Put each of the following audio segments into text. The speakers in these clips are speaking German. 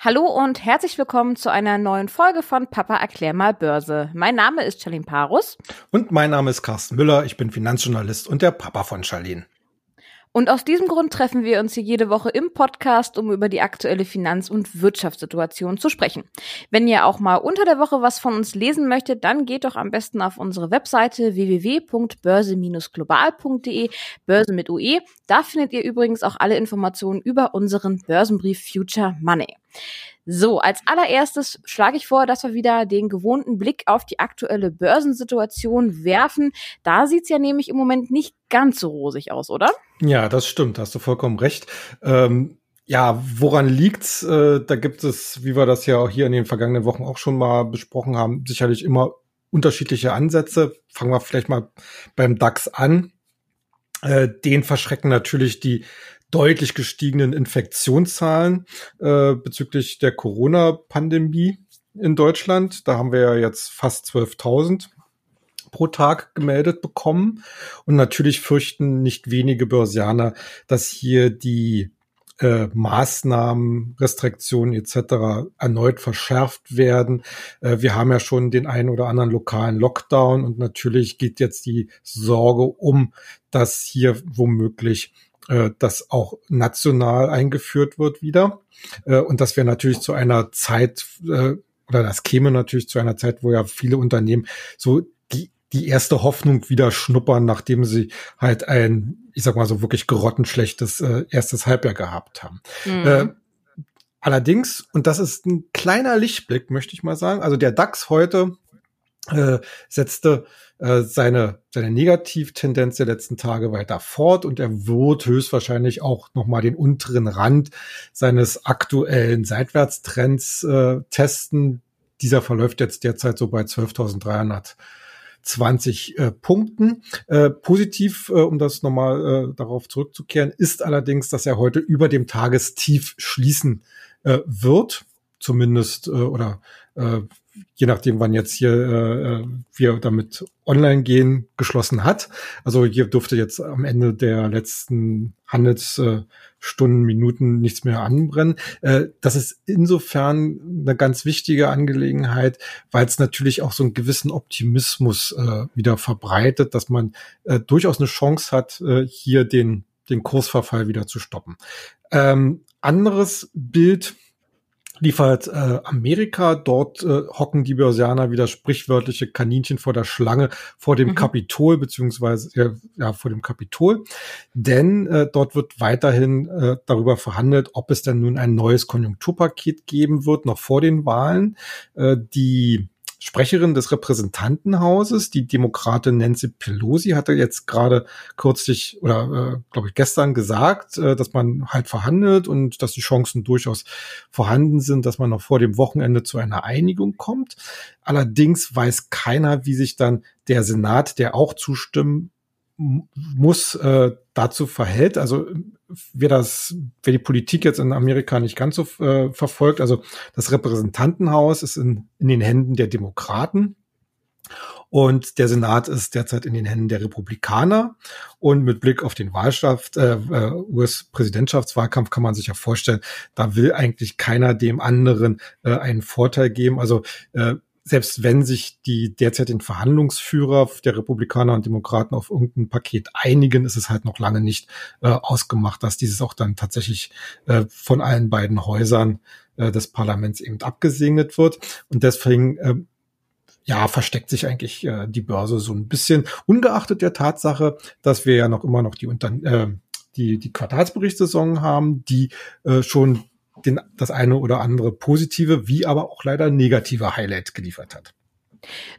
Hallo und herzlich willkommen zu einer neuen Folge von Papa erklär mal Börse. Mein Name ist Charlene Parus. Und mein Name ist Carsten Müller. Ich bin Finanzjournalist und der Papa von Charlene. Und aus diesem Grund treffen wir uns hier jede Woche im Podcast, um über die aktuelle Finanz- und Wirtschaftssituation zu sprechen. Wenn ihr auch mal unter der Woche was von uns lesen möchtet, dann geht doch am besten auf unsere Webseite www.börse-global.de, Börse mit UE. Da findet ihr übrigens auch alle Informationen über unseren Börsenbrief Future Money. So, als allererstes schlage ich vor, dass wir wieder den gewohnten Blick auf die aktuelle Börsensituation werfen. Da sieht's ja nämlich im Moment nicht ganz so rosig aus, oder? Ja, das stimmt, hast du vollkommen recht. Ähm ja, woran liegt's? Äh, da gibt es, wie wir das ja auch hier in den vergangenen Wochen auch schon mal besprochen haben, sicherlich immer unterschiedliche Ansätze. Fangen wir vielleicht mal beim DAX an. Äh, den verschrecken natürlich die deutlich gestiegenen Infektionszahlen äh, bezüglich der Corona-Pandemie in Deutschland. Da haben wir ja jetzt fast 12.000 pro Tag gemeldet bekommen. Und natürlich fürchten nicht wenige Börsianer, dass hier die äh, Maßnahmen, Restriktionen etc. erneut verschärft werden. Äh, wir haben ja schon den einen oder anderen lokalen Lockdown und natürlich geht jetzt die Sorge um, dass hier womöglich äh, das auch national eingeführt wird wieder. Äh, und das wäre natürlich zu einer Zeit, äh, oder das käme natürlich zu einer Zeit, wo ja viele Unternehmen so die, die erste Hoffnung wieder schnuppern, nachdem sie halt ein, ich sag mal so wirklich gerottenschlechtes äh, erstes Halbjahr gehabt haben. Mhm. Äh, allerdings, und das ist ein kleiner Lichtblick, möchte ich mal sagen, also der DAX heute äh, setzte äh, seine, seine Negativtendenz der letzten Tage weiter fort und er wird höchstwahrscheinlich auch nochmal den unteren Rand seines aktuellen Seitwärtstrends äh, testen. Dieser verläuft jetzt derzeit so bei 12.300 20 äh, Punkten. Äh, positiv, äh, um das nochmal äh, darauf zurückzukehren, ist allerdings, dass er heute über dem Tagestief schließen äh, wird. Zumindest äh, oder äh, je nachdem, wann jetzt hier äh, wir damit online gehen, geschlossen hat. Also hier dürfte jetzt am Ende der letzten Handelsstunden, Minuten nichts mehr anbrennen. Äh, das ist insofern eine ganz wichtige Angelegenheit, weil es natürlich auch so einen gewissen Optimismus äh, wieder verbreitet, dass man äh, durchaus eine Chance hat, äh, hier den, den Kursverfall wieder zu stoppen. Ähm, anderes Bild, liefert äh, Amerika. Dort äh, hocken die Börsianer wieder sprichwörtliche Kaninchen vor der Schlange vor dem mhm. Kapitol, beziehungsweise ja, ja, vor dem Kapitol. Denn äh, dort wird weiterhin äh, darüber verhandelt, ob es denn nun ein neues Konjunkturpaket geben wird, noch vor den Wahlen. Äh, die Sprecherin des Repräsentantenhauses, die Demokratin Nancy Pelosi, hatte jetzt gerade kürzlich oder äh, glaube ich gestern gesagt, äh, dass man halt verhandelt und dass die Chancen durchaus vorhanden sind, dass man noch vor dem Wochenende zu einer Einigung kommt. Allerdings weiß keiner, wie sich dann der Senat, der auch zustimmen muss, äh, dazu verhält. Also wer das, wer die Politik jetzt in Amerika nicht ganz so äh, verfolgt, also das Repräsentantenhaus ist in, in den Händen der Demokraten und der Senat ist derzeit in den Händen der Republikaner. Und mit Blick auf den Wahlschaft, äh, äh US-Präsidentschaftswahlkampf kann man sich ja vorstellen, da will eigentlich keiner dem anderen äh, einen Vorteil geben. Also äh, selbst wenn sich die derzeitigen Verhandlungsführer der Republikaner und Demokraten auf irgendein Paket einigen, ist es halt noch lange nicht äh, ausgemacht, dass dieses auch dann tatsächlich äh, von allen beiden Häusern äh, des Parlaments eben abgesegnet wird. Und deswegen äh, ja, versteckt sich eigentlich äh, die Börse so ein bisschen, ungeachtet der Tatsache, dass wir ja noch immer noch die, Unter äh, die, die Quartalsberichtssaison haben, die äh, schon den, das eine oder andere positive, wie aber auch leider negative Highlight geliefert hat.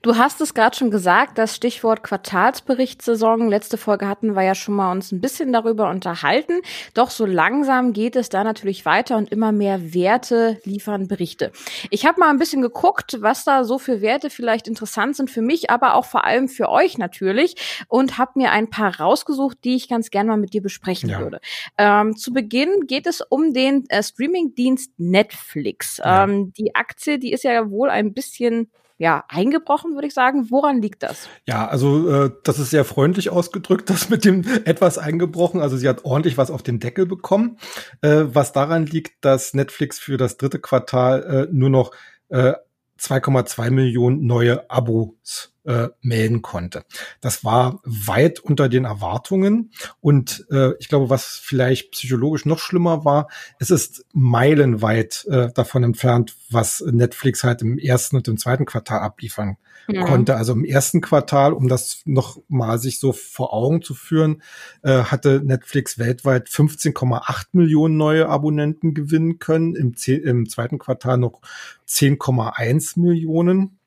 Du hast es gerade schon gesagt, das Stichwort Quartalsberichtssaison. Letzte Folge hatten wir ja schon mal uns ein bisschen darüber unterhalten. Doch so langsam geht es da natürlich weiter und immer mehr Werte liefern Berichte. Ich habe mal ein bisschen geguckt, was da so für Werte vielleicht interessant sind für mich, aber auch vor allem für euch natürlich und habe mir ein paar rausgesucht, die ich ganz gerne mal mit dir besprechen ja. würde. Ähm, zu Beginn geht es um den äh, Streamingdienst Netflix. Ja. Ähm, die Aktie, die ist ja wohl ein bisschen ja eingebrochen, würde ich sagen. Woran liegt das? Ja, also äh, das ist sehr freundlich ausgedrückt, das mit dem etwas eingebrochen. Also sie hat ordentlich was auf den Deckel bekommen, äh, was daran liegt, dass Netflix für das dritte Quartal äh, nur noch äh, 2,2 Millionen neue Abos äh, melden konnte. Das war weit unter den Erwartungen und äh, ich glaube, was vielleicht psychologisch noch schlimmer war, es ist meilenweit äh, davon entfernt, was Netflix halt im ersten und im zweiten Quartal abliefern mhm. konnte. Also im ersten Quartal, um das noch mal sich so vor Augen zu führen, äh, hatte Netflix weltweit 15,8 Millionen neue Abonnenten gewinnen können. Im, im zweiten Quartal noch 10,1 Millionen.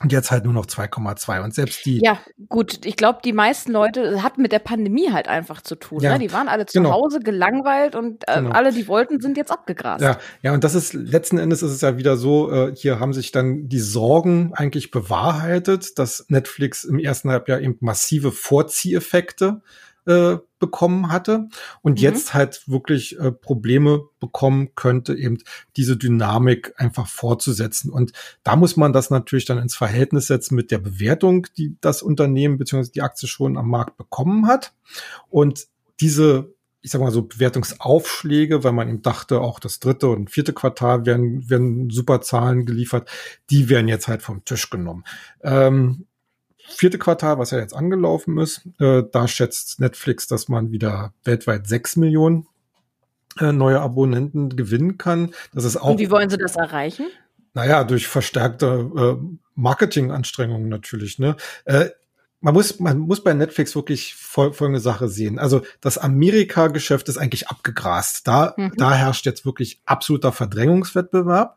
Und jetzt halt nur noch 2,2. Und selbst die. Ja, gut. Ich glaube, die meisten Leute hatten mit der Pandemie halt einfach zu tun. Ja, ne? Die waren alle zu genau. Hause gelangweilt und äh, genau. alle, die wollten, sind jetzt abgegrast. Ja, ja, und das ist letzten Endes ist es ja wieder so, äh, hier haben sich dann die Sorgen eigentlich bewahrheitet, dass Netflix im ersten Halbjahr eben massive Vorzieheffekte äh, bekommen hatte und mhm. jetzt halt wirklich äh, Probleme bekommen könnte, eben diese Dynamik einfach fortzusetzen. Und da muss man das natürlich dann ins Verhältnis setzen mit der Bewertung, die das Unternehmen bzw. die Aktie schon am Markt bekommen hat. Und diese ich sag mal so Bewertungsaufschläge, weil man ihm dachte, auch das dritte und vierte Quartal werden, werden super Zahlen geliefert, die werden jetzt halt vom Tisch genommen. Ähm, vierte Quartal, was ja jetzt angelaufen ist, äh, da schätzt Netflix, dass man wieder weltweit sechs Millionen äh, neue Abonnenten gewinnen kann. Das ist auch. Und wie wollen Sie das erreichen? Naja, durch verstärkte äh, Marketinganstrengungen natürlich. Ne? Äh, man muss, man muss bei Netflix wirklich fol folgende Sache sehen. Also das Amerika-Geschäft ist eigentlich abgegrast. Da, mhm. da herrscht jetzt wirklich absoluter Verdrängungswettbewerb.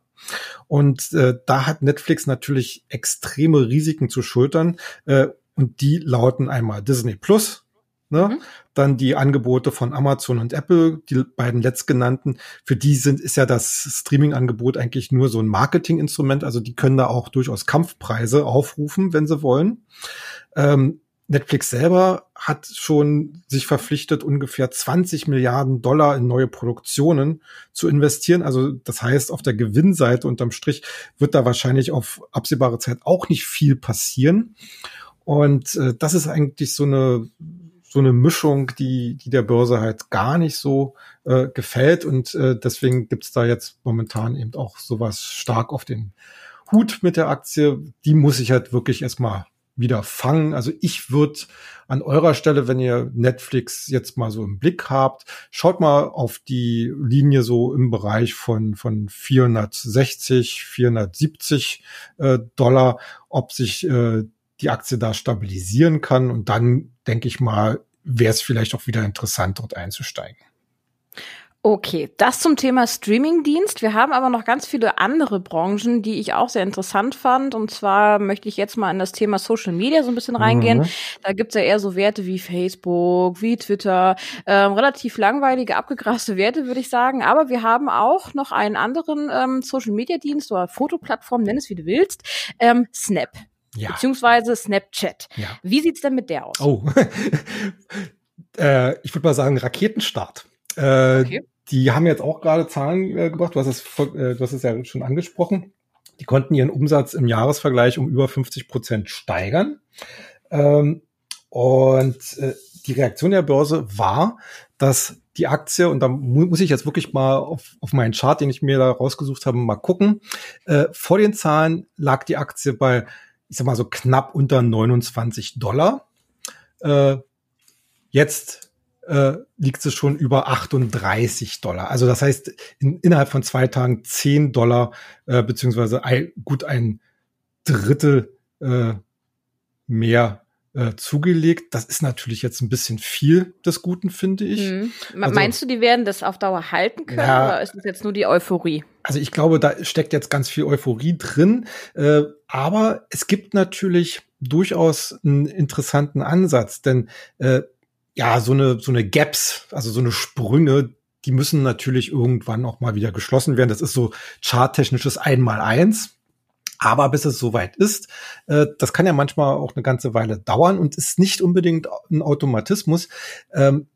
Und äh, da hat Netflix natürlich extreme Risiken zu schultern. Äh, und die lauten einmal Disney Plus, Ne? Mhm. Dann die Angebote von Amazon und Apple, die beiden letztgenannten, für die sind, ist ja das Streaming-Angebot eigentlich nur so ein Marketinginstrument. Also die können da auch durchaus Kampfpreise aufrufen, wenn sie wollen. Ähm, Netflix selber hat schon sich verpflichtet, ungefähr 20 Milliarden Dollar in neue Produktionen zu investieren. Also das heißt, auf der Gewinnseite unterm Strich wird da wahrscheinlich auf absehbare Zeit auch nicht viel passieren. Und äh, das ist eigentlich so eine so eine Mischung, die, die der Börse halt gar nicht so äh, gefällt. Und äh, deswegen gibt's da jetzt momentan eben auch sowas stark auf den Hut mit der Aktie. Die muss ich halt wirklich erstmal wieder fangen. Also ich würde an eurer Stelle, wenn ihr Netflix jetzt mal so im Blick habt, schaut mal auf die Linie so im Bereich von, von 460, 470 äh, Dollar, ob sich äh, die Aktie da stabilisieren kann. Und dann denke ich mal, wäre es vielleicht auch wieder interessant, dort einzusteigen. Okay, das zum Thema Streamingdienst. Wir haben aber noch ganz viele andere Branchen, die ich auch sehr interessant fand. Und zwar möchte ich jetzt mal in das Thema Social Media so ein bisschen reingehen. Mhm. Da gibt's ja eher so Werte wie Facebook, wie Twitter, ähm, relativ langweilige, abgegraste Werte, würde ich sagen. Aber wir haben auch noch einen anderen ähm, Social Media Dienst oder Fotoplattform, nenn es wie du willst, ähm, Snap. Ja. Beziehungsweise Snapchat. Ja. Wie sieht's denn mit der aus? Oh, äh, ich würde mal sagen Raketenstart. Äh, okay die haben jetzt auch gerade Zahlen äh, gebracht. Du hast, es, äh, du hast es ja schon angesprochen. Die konnten ihren Umsatz im Jahresvergleich um über 50 Prozent steigern. Ähm, und äh, die Reaktion der Börse war, dass die Aktie, und da mu muss ich jetzt wirklich mal auf, auf meinen Chart, den ich mir da rausgesucht habe, mal gucken. Äh, vor den Zahlen lag die Aktie bei, ich sag mal so knapp unter 29 Dollar. Äh, jetzt äh, liegt sie schon über 38 Dollar. Also das heißt, in, innerhalb von zwei Tagen 10 Dollar, äh, beziehungsweise ein, gut ein Drittel äh, mehr äh, zugelegt. Das ist natürlich jetzt ein bisschen viel des Guten, finde ich. Mhm. Also, Meinst du, die werden das auf Dauer halten können ja, oder ist es jetzt nur die Euphorie? Also ich glaube, da steckt jetzt ganz viel Euphorie drin. Äh, aber es gibt natürlich durchaus einen interessanten Ansatz, denn äh, ja, so eine, so eine Gaps, also so eine Sprünge, die müssen natürlich irgendwann auch mal wieder geschlossen werden. Das ist so charttechnisches Einmaleins. Aber bis es soweit ist, äh, das kann ja manchmal auch eine ganze Weile dauern und ist nicht unbedingt ein Automatismus. Ähm,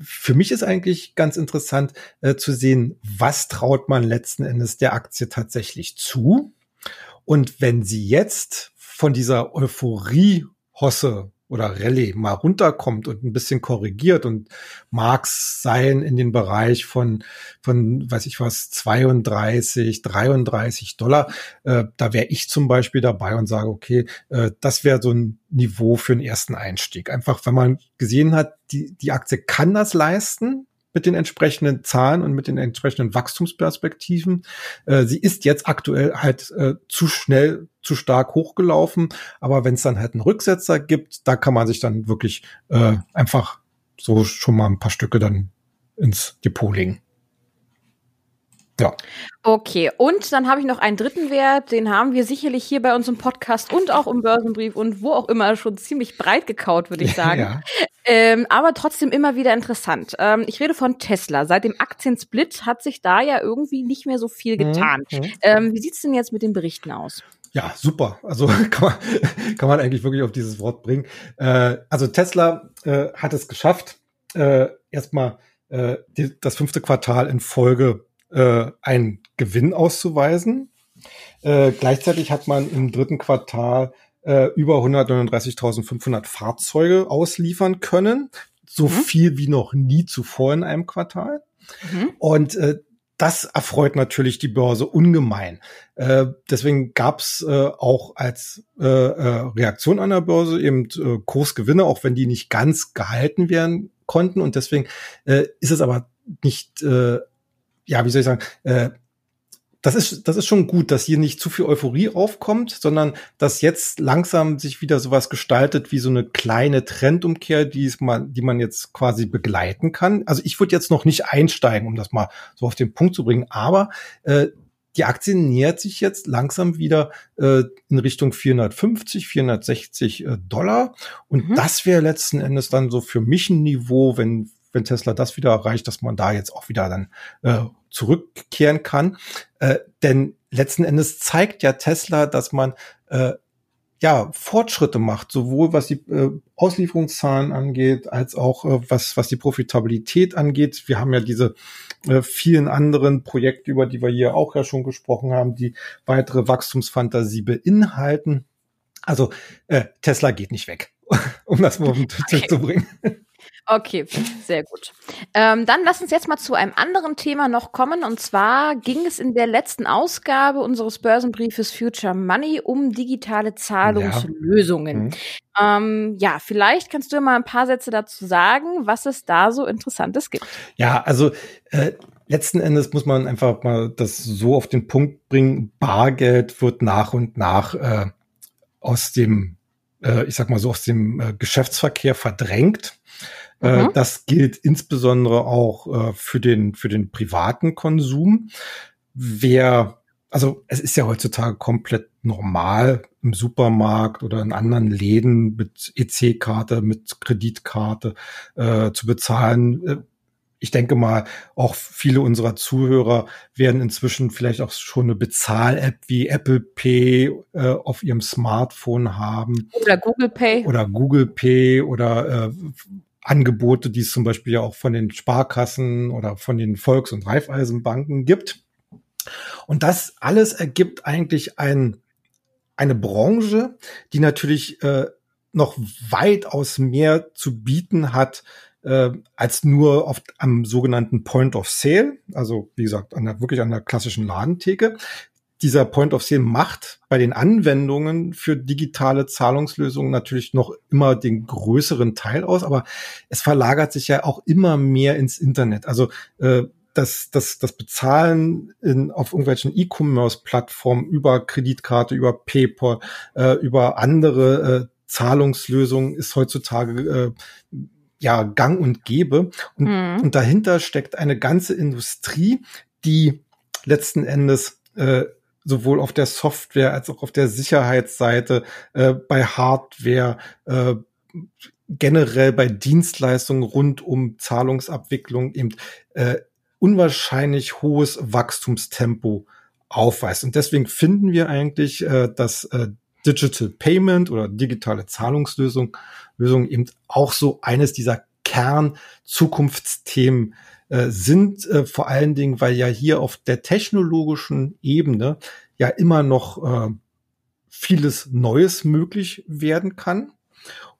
für mich ist eigentlich ganz interessant äh, zu sehen, was traut man letzten Endes der Aktie tatsächlich zu Und wenn sie jetzt von dieser Euphorie-Hosse oder Rallye mal runterkommt und ein bisschen korrigiert und Marx sein in den Bereich von, von, weiß ich was, 32, 33 Dollar, äh, da wäre ich zum Beispiel dabei und sage, okay, äh, das wäre so ein Niveau für einen ersten Einstieg. Einfach, wenn man gesehen hat, die, die Aktie kann das leisten, mit den entsprechenden Zahlen und mit den entsprechenden Wachstumsperspektiven. Äh, sie ist jetzt aktuell halt äh, zu schnell, zu stark hochgelaufen, aber wenn es dann halt einen Rücksetzer gibt, da kann man sich dann wirklich äh, einfach so schon mal ein paar Stücke dann ins Depot legen. Ja. Okay, und dann habe ich noch einen dritten Wert, den haben wir sicherlich hier bei uns im Podcast und auch im Börsenbrief und wo auch immer schon ziemlich breit gekaut, würde ich sagen. ja. ähm, aber trotzdem immer wieder interessant. Ähm, ich rede von Tesla. Seit dem Aktiensplit hat sich da ja irgendwie nicht mehr so viel mhm, getan. Mhm. Ähm, wie sieht's denn jetzt mit den Berichten aus? Ja, super. Also kann man, kann man eigentlich wirklich auf dieses Wort bringen. Äh, also Tesla äh, hat es geschafft, äh, erstmal äh, die, das fünfte Quartal in Folge äh, einen Gewinn auszuweisen. Äh, gleichzeitig hat man im dritten Quartal äh, über 139.500 Fahrzeuge ausliefern können. So mhm. viel wie noch nie zuvor in einem Quartal. Mhm. Und äh, das erfreut natürlich die Börse ungemein. Äh, deswegen gab's äh, auch als äh, äh, Reaktion an der Börse eben äh, Kursgewinne, auch wenn die nicht ganz gehalten werden konnten. Und deswegen äh, ist es aber nicht ja, wie soll ich sagen, äh, das ist, das ist schon gut, dass hier nicht zu viel Euphorie aufkommt, sondern dass jetzt langsam sich wieder sowas gestaltet wie so eine kleine Trendumkehr, die, es mal, die man jetzt quasi begleiten kann. Also ich würde jetzt noch nicht einsteigen, um das mal so auf den Punkt zu bringen, aber äh, die Aktie nähert sich jetzt langsam wieder äh, in Richtung 450, 460 äh, Dollar. Und mhm. das wäre letzten Endes dann so für mich ein Niveau, wenn wenn Tesla das wieder erreicht, dass man da jetzt auch wieder dann äh, zurückkehren kann. Äh, denn letzten Endes zeigt ja Tesla, dass man äh, ja Fortschritte macht, sowohl was die äh, Auslieferungszahlen angeht, als auch äh, was was die Profitabilität angeht. Wir haben ja diese äh, vielen anderen Projekte, über die wir hier auch ja schon gesprochen haben, die weitere Wachstumsfantasie beinhalten. Also äh, Tesla geht nicht weg, um das mal auf den Tisch okay. zu bringen. Okay, sehr gut. Ähm, dann lass uns jetzt mal zu einem anderen Thema noch kommen. Und zwar ging es in der letzten Ausgabe unseres Börsenbriefes Future Money um digitale Zahlungslösungen. Ja. Mhm. Ähm, ja, vielleicht kannst du mal ein paar Sätze dazu sagen, was es da so Interessantes gibt. Ja, also äh, letzten Endes muss man einfach mal das so auf den Punkt bringen. Bargeld wird nach und nach äh, aus dem, äh, ich sag mal so, aus dem äh, Geschäftsverkehr verdrängt. Äh, mhm. Das gilt insbesondere auch äh, für den, für den privaten Konsum. Wer, also es ist ja heutzutage komplett normal im Supermarkt oder in anderen Läden mit EC-Karte, mit Kreditkarte äh, zu bezahlen. Äh, ich denke mal, auch viele unserer Zuhörer werden inzwischen vielleicht auch schon eine Bezahl-App wie Apple Pay äh, auf ihrem Smartphone haben. Oder Google Pay. Oder Google Pay oder äh, Angebote, die es zum Beispiel ja auch von den Sparkassen oder von den Volks- und Raiffeisenbanken gibt. Und das alles ergibt eigentlich ein, eine Branche, die natürlich äh, noch weitaus mehr zu bieten hat, äh, als nur auf, am sogenannten Point of Sale, also wie gesagt, an der, wirklich an der klassischen Ladentheke dieser Point of Sale macht bei den Anwendungen für digitale Zahlungslösungen natürlich noch immer den größeren Teil aus, aber es verlagert sich ja auch immer mehr ins Internet. Also äh, das, das, das Bezahlen in, auf irgendwelchen E-Commerce-Plattformen über Kreditkarte, über PayPal, äh, über andere äh, Zahlungslösungen ist heutzutage äh, ja gang und gäbe. Und, mhm. und dahinter steckt eine ganze Industrie, die letzten Endes äh, sowohl auf der Software als auch auf der Sicherheitsseite, äh, bei Hardware, äh, generell bei Dienstleistungen rund um Zahlungsabwicklung eben äh, unwahrscheinlich hohes Wachstumstempo aufweist. Und deswegen finden wir eigentlich, äh, dass äh, Digital Payment oder digitale Zahlungslösung Lösung eben auch so eines dieser Kern-Zukunftsthemen äh, sind äh, vor allen Dingen, weil ja hier auf der technologischen Ebene ja immer noch äh, vieles Neues möglich werden kann.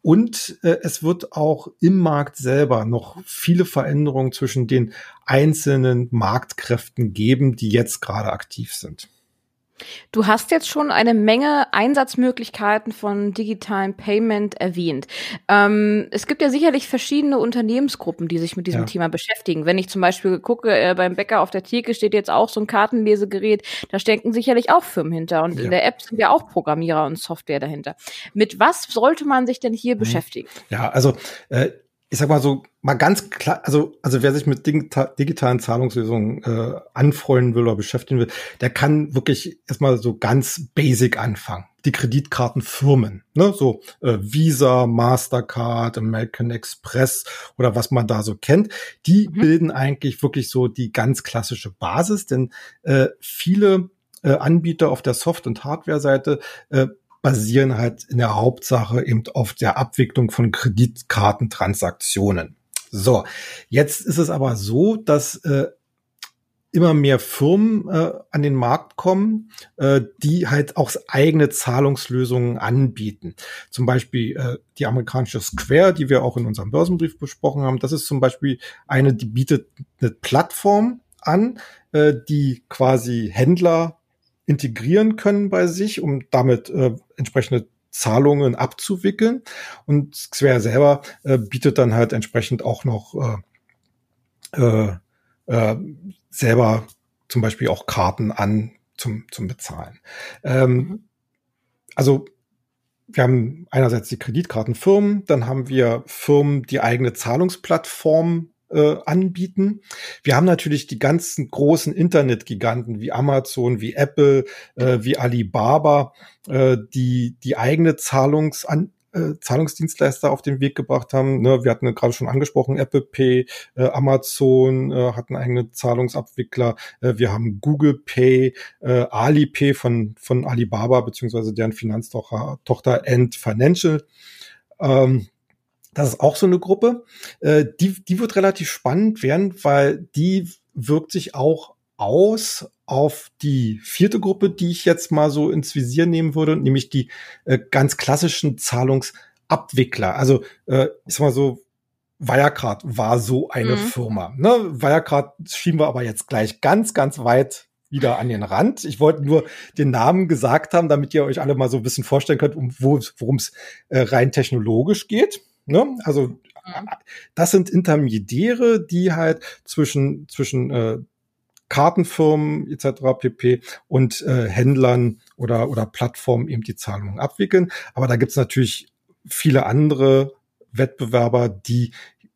Und äh, es wird auch im Markt selber noch viele Veränderungen zwischen den einzelnen Marktkräften geben, die jetzt gerade aktiv sind. Du hast jetzt schon eine Menge Einsatzmöglichkeiten von digitalen Payment erwähnt. Ähm, es gibt ja sicherlich verschiedene Unternehmensgruppen, die sich mit diesem ja. Thema beschäftigen. Wenn ich zum Beispiel gucke, äh, beim Bäcker auf der Theke steht jetzt auch so ein Kartenlesegerät, da stecken sicherlich auch Firmen hinter. Und ja. in der App sind ja auch Programmierer und Software dahinter. Mit was sollte man sich denn hier mhm. beschäftigen? Ja, also äh, ich sag mal so, mal ganz klar, also, also wer sich mit digitalen Zahlungslösungen äh, anfreunden will oder beschäftigen will, der kann wirklich erstmal so ganz basic anfangen. Die Kreditkartenfirmen, ne, so äh, Visa, Mastercard, American Express oder was man da so kennt, die mhm. bilden eigentlich wirklich so die ganz klassische Basis, denn äh, viele äh, Anbieter auf der Soft- und Hardware-Seite äh, basieren halt in der Hauptsache eben auf der Abwicklung von Kreditkartentransaktionen. So, jetzt ist es aber so, dass äh, immer mehr Firmen äh, an den Markt kommen, äh, die halt auch eigene Zahlungslösungen anbieten. Zum Beispiel äh, die amerikanische Square, die wir auch in unserem Börsenbrief besprochen haben. Das ist zum Beispiel eine, die bietet eine Plattform an, äh, die quasi Händler integrieren können bei sich, um damit äh, entsprechende Zahlungen abzuwickeln. Und Square selber äh, bietet dann halt entsprechend auch noch äh, äh, äh, selber zum Beispiel auch Karten an zum, zum Bezahlen. Ähm, also wir haben einerseits die Kreditkartenfirmen, dann haben wir Firmen, die eigene Zahlungsplattformen äh, anbieten. Wir haben natürlich die ganzen großen Internetgiganten wie Amazon, wie Apple, äh, wie Alibaba, äh, die die eigene Zahlungs an, äh, Zahlungsdienstleister auf den Weg gebracht haben. Ne, wir hatten gerade schon angesprochen, Apple Pay, äh, Amazon äh, hatten eigene Zahlungsabwickler. Äh, wir haben Google Pay, äh, Alipay von, von Alibaba beziehungsweise deren Finanztochter Tochter End Financial. Ähm, das ist auch so eine Gruppe. Äh, die, die wird relativ spannend werden, weil die wirkt sich auch aus auf die vierte Gruppe, die ich jetzt mal so ins Visier nehmen würde, nämlich die äh, ganz klassischen Zahlungsabwickler. Also äh, ich sag mal so, Wirecard war so eine mhm. Firma. Ne? Wirecard schieben wir aber jetzt gleich ganz, ganz weit wieder an den Rand. Ich wollte nur den Namen gesagt haben, damit ihr euch alle mal so ein bisschen vorstellen könnt, um worum es äh, rein technologisch geht. Ne? Also mhm. das sind Intermediäre, die halt zwischen zwischen äh, Kartenfirmen etc. pp. und äh, Händlern oder oder Plattformen eben die Zahlungen abwickeln. Aber da gibt's natürlich viele andere Wettbewerber, die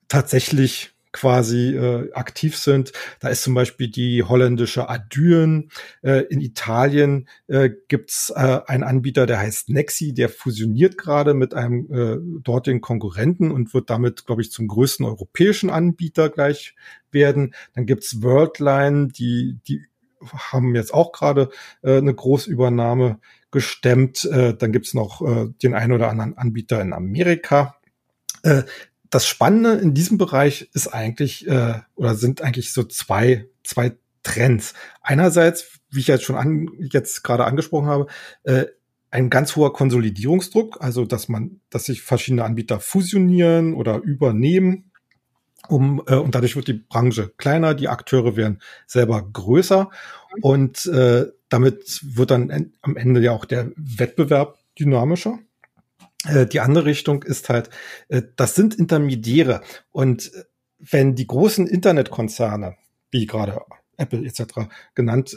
tatsächlich quasi äh, aktiv sind. Da ist zum Beispiel die holländische Adyen. Äh, in Italien äh, gibt's äh, einen Anbieter, der heißt Nexi, der fusioniert gerade mit einem äh, dortigen Konkurrenten und wird damit, glaube ich, zum größten europäischen Anbieter gleich werden. Dann gibt's Worldline, die, die haben jetzt auch gerade äh, eine Großübernahme gestemmt. Äh, dann gibt's noch äh, den einen oder anderen Anbieter in Amerika. Äh, das Spannende in diesem Bereich ist eigentlich äh, oder sind eigentlich so zwei zwei Trends. Einerseits, wie ich jetzt schon an, jetzt gerade angesprochen habe, äh, ein ganz hoher Konsolidierungsdruck, also dass man, dass sich verschiedene Anbieter fusionieren oder übernehmen, um äh, und dadurch wird die Branche kleiner, die Akteure werden selber größer und äh, damit wird dann am Ende ja auch der Wettbewerb dynamischer. Äh, die andere Richtung ist halt, äh, das sind Intermediäre. Und äh, wenn die großen Internetkonzerne, wie gerade Apple etc. genannt,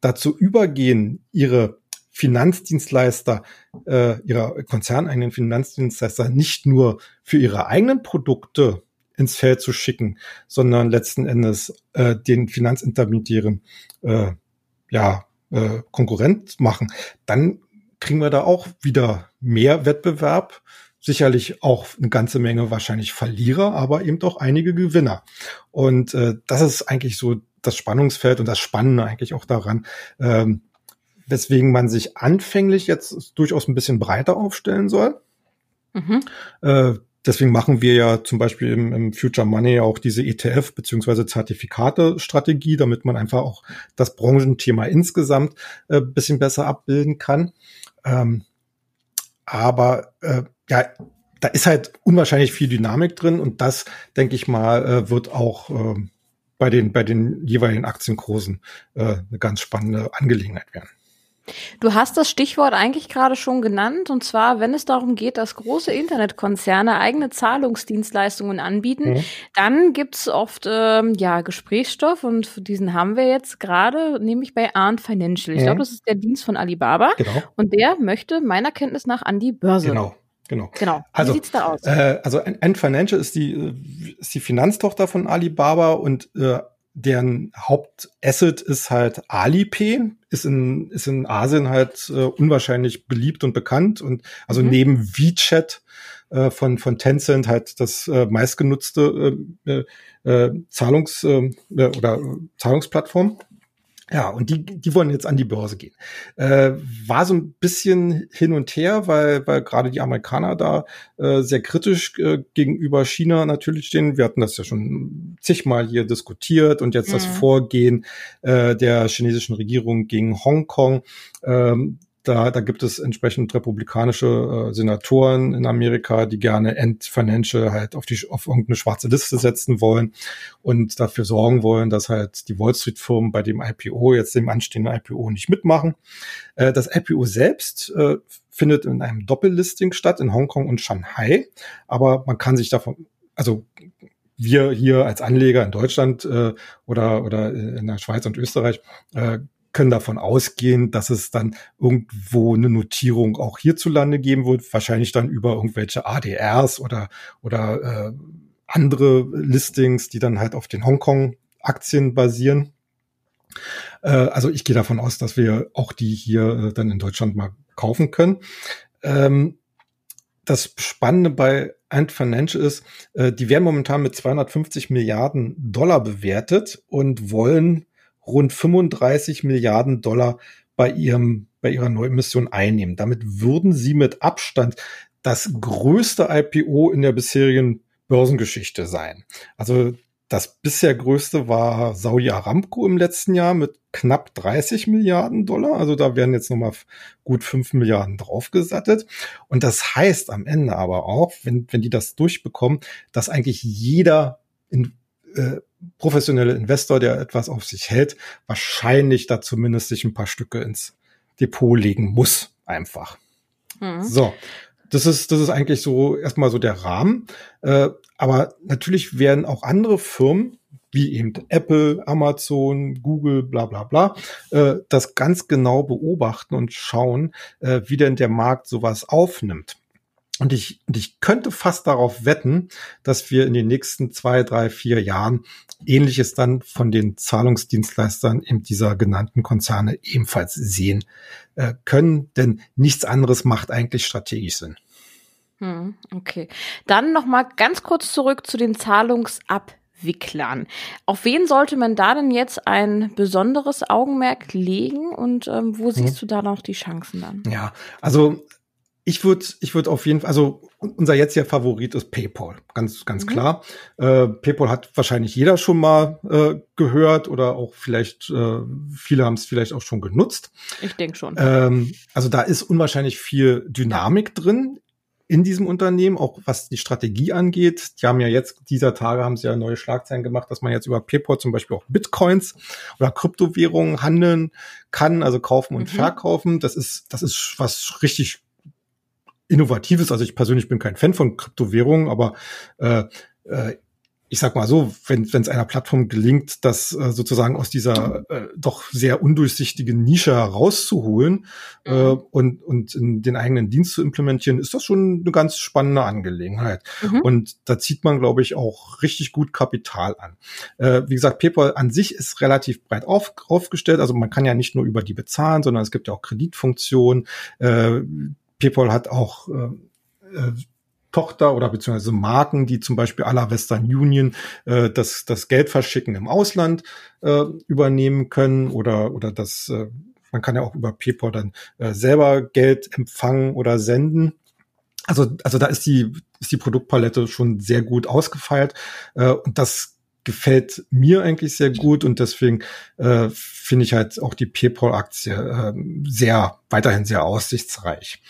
dazu übergehen, ihre Finanzdienstleister, ihre konzerneigenen Finanzdienstleister nicht nur für ihre eigenen Produkte ins Feld zu schicken, sondern letzten Endes den Finanzintermediären ja Konkurrent machen, dann kriegen wir da auch wieder mehr Wettbewerb. Sicherlich auch eine ganze Menge wahrscheinlich Verlierer, aber eben doch einige Gewinner. Und äh, das ist eigentlich so das Spannungsfeld und das Spannende eigentlich auch daran, ähm, weswegen man sich anfänglich jetzt durchaus ein bisschen breiter aufstellen soll. Mhm. Äh, deswegen machen wir ja zum Beispiel im, im Future Money auch diese ETF beziehungsweise Zertifikate-Strategie, damit man einfach auch das Branchenthema insgesamt äh, bisschen besser abbilden kann. Ähm, aber äh, ja, da ist halt unwahrscheinlich viel Dynamik drin und das, denke ich mal, äh, wird auch äh, bei den bei den jeweiligen Aktienkursen äh, eine ganz spannende Angelegenheit werden. Du hast das Stichwort eigentlich gerade schon genannt, und zwar, wenn es darum geht, dass große Internetkonzerne eigene Zahlungsdienstleistungen anbieten, mhm. dann gibt's oft ähm, ja Gesprächsstoff und diesen haben wir jetzt gerade, nämlich bei Arndt Financial. Ich mhm. glaube, das ist der Dienst von Alibaba. Genau. Und der möchte meiner Kenntnis nach an die Börse. Genau. Genau. Genau. Wie also, sieht's da aus? Äh, also Ant Financial ist die, ist die Finanztochter von Alibaba und äh, deren Hauptasset ist halt Alipay, ist in, ist in Asien halt äh, unwahrscheinlich beliebt und bekannt und also mhm. neben WeChat äh, von, von Tencent halt das äh, meistgenutzte äh, äh, äh Zahlungs- äh, oder Zahlungsplattform. Ja, und die, die wollen jetzt an die Börse gehen. Äh, war so ein bisschen hin und her, weil, weil gerade die Amerikaner da äh, sehr kritisch äh, gegenüber China natürlich stehen. Wir hatten das ja schon zigmal hier diskutiert und jetzt mhm. das Vorgehen äh, der chinesischen Regierung gegen Hongkong. Ähm, da, da gibt es entsprechend republikanische äh, Senatoren in Amerika, die gerne End Financial halt auf die auf irgendeine schwarze Liste setzen wollen und dafür sorgen wollen, dass halt die Wall Street Firmen bei dem IPO jetzt dem anstehenden IPO nicht mitmachen. Äh, das IPO selbst äh, findet in einem Doppellisting statt in Hongkong und Shanghai, aber man kann sich davon also wir hier als Anleger in Deutschland äh, oder oder in der Schweiz und Österreich äh, können davon ausgehen, dass es dann irgendwo eine Notierung auch hierzulande geben wird, wahrscheinlich dann über irgendwelche ADRs oder, oder äh, andere Listings, die dann halt auf den Hongkong-Aktien basieren. Äh, also ich gehe davon aus, dass wir auch die hier äh, dann in Deutschland mal kaufen können. Ähm, das Spannende bei Ant Financial ist, äh, die werden momentan mit 250 Milliarden Dollar bewertet und wollen rund 35 Milliarden Dollar bei ihrem, bei ihrer Neuemission einnehmen. Damit würden sie mit Abstand das größte IPO in der bisherigen Börsengeschichte sein. Also das bisher größte war Saudi Aramco im letzten Jahr mit knapp 30 Milliarden Dollar. Also da werden jetzt nochmal gut 5 Milliarden draufgesattet. Und das heißt am Ende aber auch, wenn, wenn die das durchbekommen, dass eigentlich jeder in, äh, professionelle Investor, der etwas auf sich hält, wahrscheinlich da zumindest sich ein paar Stücke ins Depot legen muss, einfach. Mhm. So. Das ist, das ist eigentlich so erstmal so der Rahmen. Äh, aber natürlich werden auch andere Firmen, wie eben Apple, Amazon, Google, bla bla bla, äh, das ganz genau beobachten und schauen, äh, wie denn der Markt sowas aufnimmt. Und ich, und ich könnte fast darauf wetten, dass wir in den nächsten zwei, drei, vier Jahren Ähnliches dann von den Zahlungsdienstleistern in dieser genannten Konzerne ebenfalls sehen äh, können, denn nichts anderes macht eigentlich strategisch Sinn. Hm, okay. Dann noch mal ganz kurz zurück zu den Zahlungsabwicklern. Auf wen sollte man da denn jetzt ein besonderes Augenmerk legen und ähm, wo siehst hm. du da noch die Chancen dann? Ja, also ich würde ich würd auf jeden Fall, also unser jetziger Favorit ist PayPal, ganz, ganz mhm. klar. Äh, PayPal hat wahrscheinlich jeder schon mal äh, gehört oder auch vielleicht, äh, viele haben es vielleicht auch schon genutzt. Ich denke schon. Ähm, also da ist unwahrscheinlich viel Dynamik drin in diesem Unternehmen, auch was die Strategie angeht. Die haben ja jetzt, dieser Tage haben sie ja neue Schlagzeilen gemacht, dass man jetzt über PayPal zum Beispiel auch Bitcoins oder Kryptowährungen handeln kann, also kaufen und mhm. verkaufen. Das ist, das ist was richtig Innovatives. Also ich persönlich bin kein Fan von Kryptowährungen, aber äh, äh, ich sag mal so, wenn es einer Plattform gelingt, das äh, sozusagen aus dieser äh, doch sehr undurchsichtigen Nische herauszuholen äh, mhm. und, und in den eigenen Dienst zu implementieren, ist das schon eine ganz spannende Angelegenheit. Mhm. Und da zieht man, glaube ich, auch richtig gut Kapital an. Äh, wie gesagt, PayPal an sich ist relativ breit auf, aufgestellt. Also man kann ja nicht nur über die bezahlen, sondern es gibt ja auch Kreditfunktionen. Äh, PayPal hat auch äh, äh, Tochter oder beziehungsweise Marken, die zum Beispiel aller Western Union äh, das, das Geld verschicken im Ausland äh, übernehmen können oder, oder das, äh, man kann ja auch über PayPal dann äh, selber Geld empfangen oder senden. also, also da ist die, ist die Produktpalette schon sehr gut ausgefeilt. Äh, und das gefällt mir eigentlich sehr gut und deswegen äh, finde ich halt auch die PayPal-Aktie äh, sehr, weiterhin sehr aussichtsreich.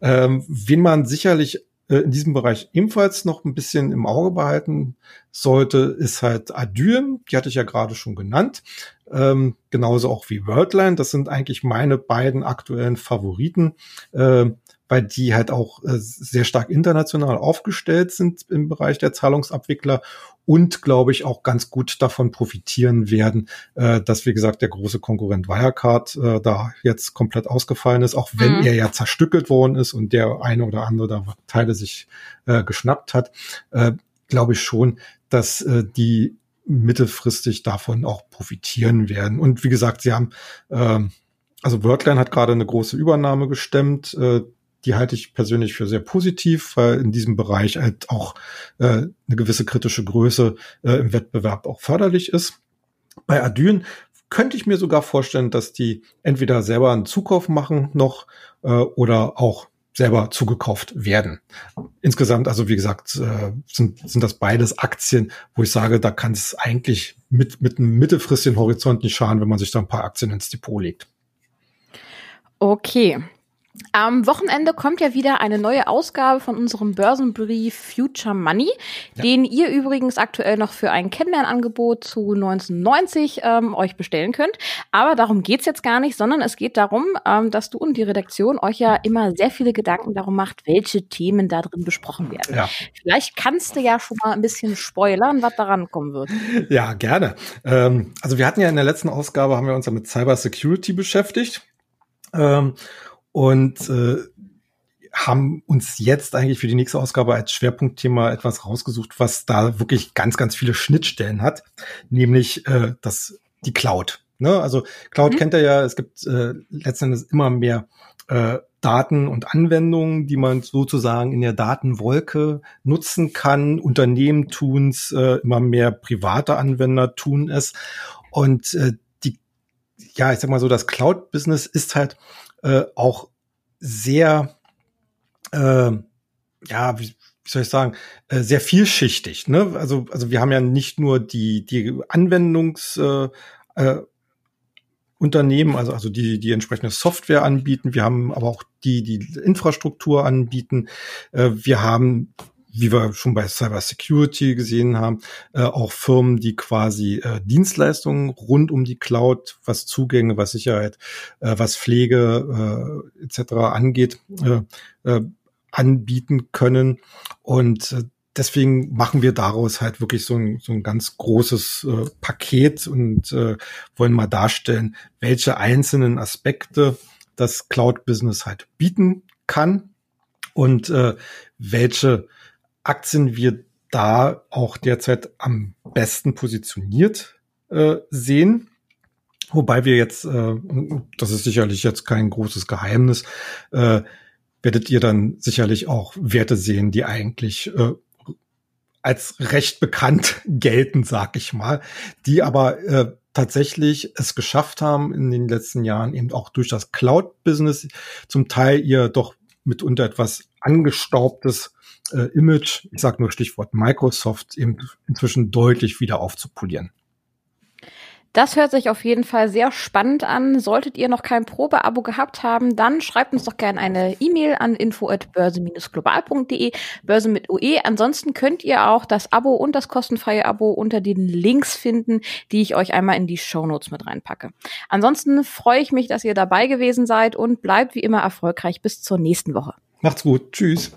Ähm, wen man sicherlich äh, in diesem Bereich ebenfalls noch ein bisschen im Auge behalten sollte, ist halt Adyr. Die hatte ich ja gerade schon genannt. Ähm, genauso auch wie Worldline. Das sind eigentlich meine beiden aktuellen Favoriten. Äh, weil die halt auch äh, sehr stark international aufgestellt sind im Bereich der Zahlungsabwickler und glaube ich auch ganz gut davon profitieren werden, äh, dass wie gesagt der große Konkurrent Wirecard äh, da jetzt komplett ausgefallen ist, auch wenn mhm. er ja zerstückelt worden ist und der eine oder andere da Teile sich äh, geschnappt hat, äh, glaube ich schon, dass äh, die mittelfristig davon auch profitieren werden. Und wie gesagt, sie haben äh, also Wordline hat gerade eine große Übernahme gestemmt. Äh, die halte ich persönlich für sehr positiv, weil in diesem Bereich halt auch äh, eine gewisse kritische Größe äh, im Wettbewerb auch förderlich ist. Bei Adyen könnte ich mir sogar vorstellen, dass die entweder selber einen Zukauf machen noch äh, oder auch selber zugekauft werden. Insgesamt, also wie gesagt, äh, sind, sind das beides Aktien, wo ich sage, da kann es eigentlich mit, mit einem mittelfristigen Horizont nicht schaden, wenn man sich da ein paar Aktien ins Depot legt. Okay, am Wochenende kommt ja wieder eine neue Ausgabe von unserem Börsenbrief Future Money, ja. den ihr übrigens aktuell noch für ein Kennenlernangebot zu 1990 ähm, euch bestellen könnt. Aber darum geht's jetzt gar nicht, sondern es geht darum, ähm, dass du und die Redaktion euch ja immer sehr viele Gedanken darum macht, welche Themen da drin besprochen werden. Ja. Vielleicht kannst du ja schon mal ein bisschen spoilern, was daran kommen wird. Ja, gerne. Ähm, also wir hatten ja in der letzten Ausgabe, haben wir uns ja mit Cyber Security beschäftigt. Und äh, haben uns jetzt eigentlich für die nächste Ausgabe als Schwerpunktthema etwas rausgesucht, was da wirklich ganz, ganz viele Schnittstellen hat, nämlich äh, das die Cloud. Ne? Also Cloud mhm. kennt ihr ja, es gibt äh, letztendlich immer mehr äh, Daten und Anwendungen, die man sozusagen in der Datenwolke nutzen kann. Unternehmen tun's, äh, immer mehr private Anwender tun es. Und äh, die, ja, ich sag mal so, das Cloud-Business ist halt äh, auch sehr, äh, ja, wie, wie soll ich sagen, äh, sehr vielschichtig. Ne? Also, also wir haben ja nicht nur die, die Anwendungs äh, äh, Unternehmen, also, also die, die entsprechende Software anbieten. Wir haben aber auch die, die Infrastruktur anbieten. Äh, wir haben wie wir schon bei Cyber Security gesehen haben, äh, auch Firmen, die quasi äh, Dienstleistungen rund um die Cloud, was Zugänge, was Sicherheit, äh, was Pflege äh, etc. angeht, äh, äh, anbieten können. Und äh, deswegen machen wir daraus halt wirklich so ein, so ein ganz großes äh, Paket und äh, wollen mal darstellen, welche einzelnen Aspekte das Cloud-Business halt bieten kann und äh, welche Aktien wir da auch derzeit am besten positioniert äh, sehen. Wobei wir jetzt, äh, das ist sicherlich jetzt kein großes Geheimnis, äh, werdet ihr dann sicherlich auch Werte sehen, die eigentlich als recht bekannt gelten, sag ich mal, die aber tatsächlich es geschafft haben, in den letzten Jahren eben auch durch das Cloud-Business zum Teil ihr doch mitunter etwas angestaubtes äh, Image, ich sage nur Stichwort Microsoft, eben inzwischen deutlich wieder aufzupolieren. Das hört sich auf jeden Fall sehr spannend an. Solltet ihr noch kein Probeabo gehabt haben, dann schreibt uns doch gerne eine E-Mail an info@börse-global.de, Börse mit UE. Ansonsten könnt ihr auch das Abo und das kostenfreie Abo unter den Links finden, die ich euch einmal in die Show Notes mit reinpacke. Ansonsten freue ich mich, dass ihr dabei gewesen seid und bleibt wie immer erfolgreich bis zur nächsten Woche. Macht's gut. Tschüss.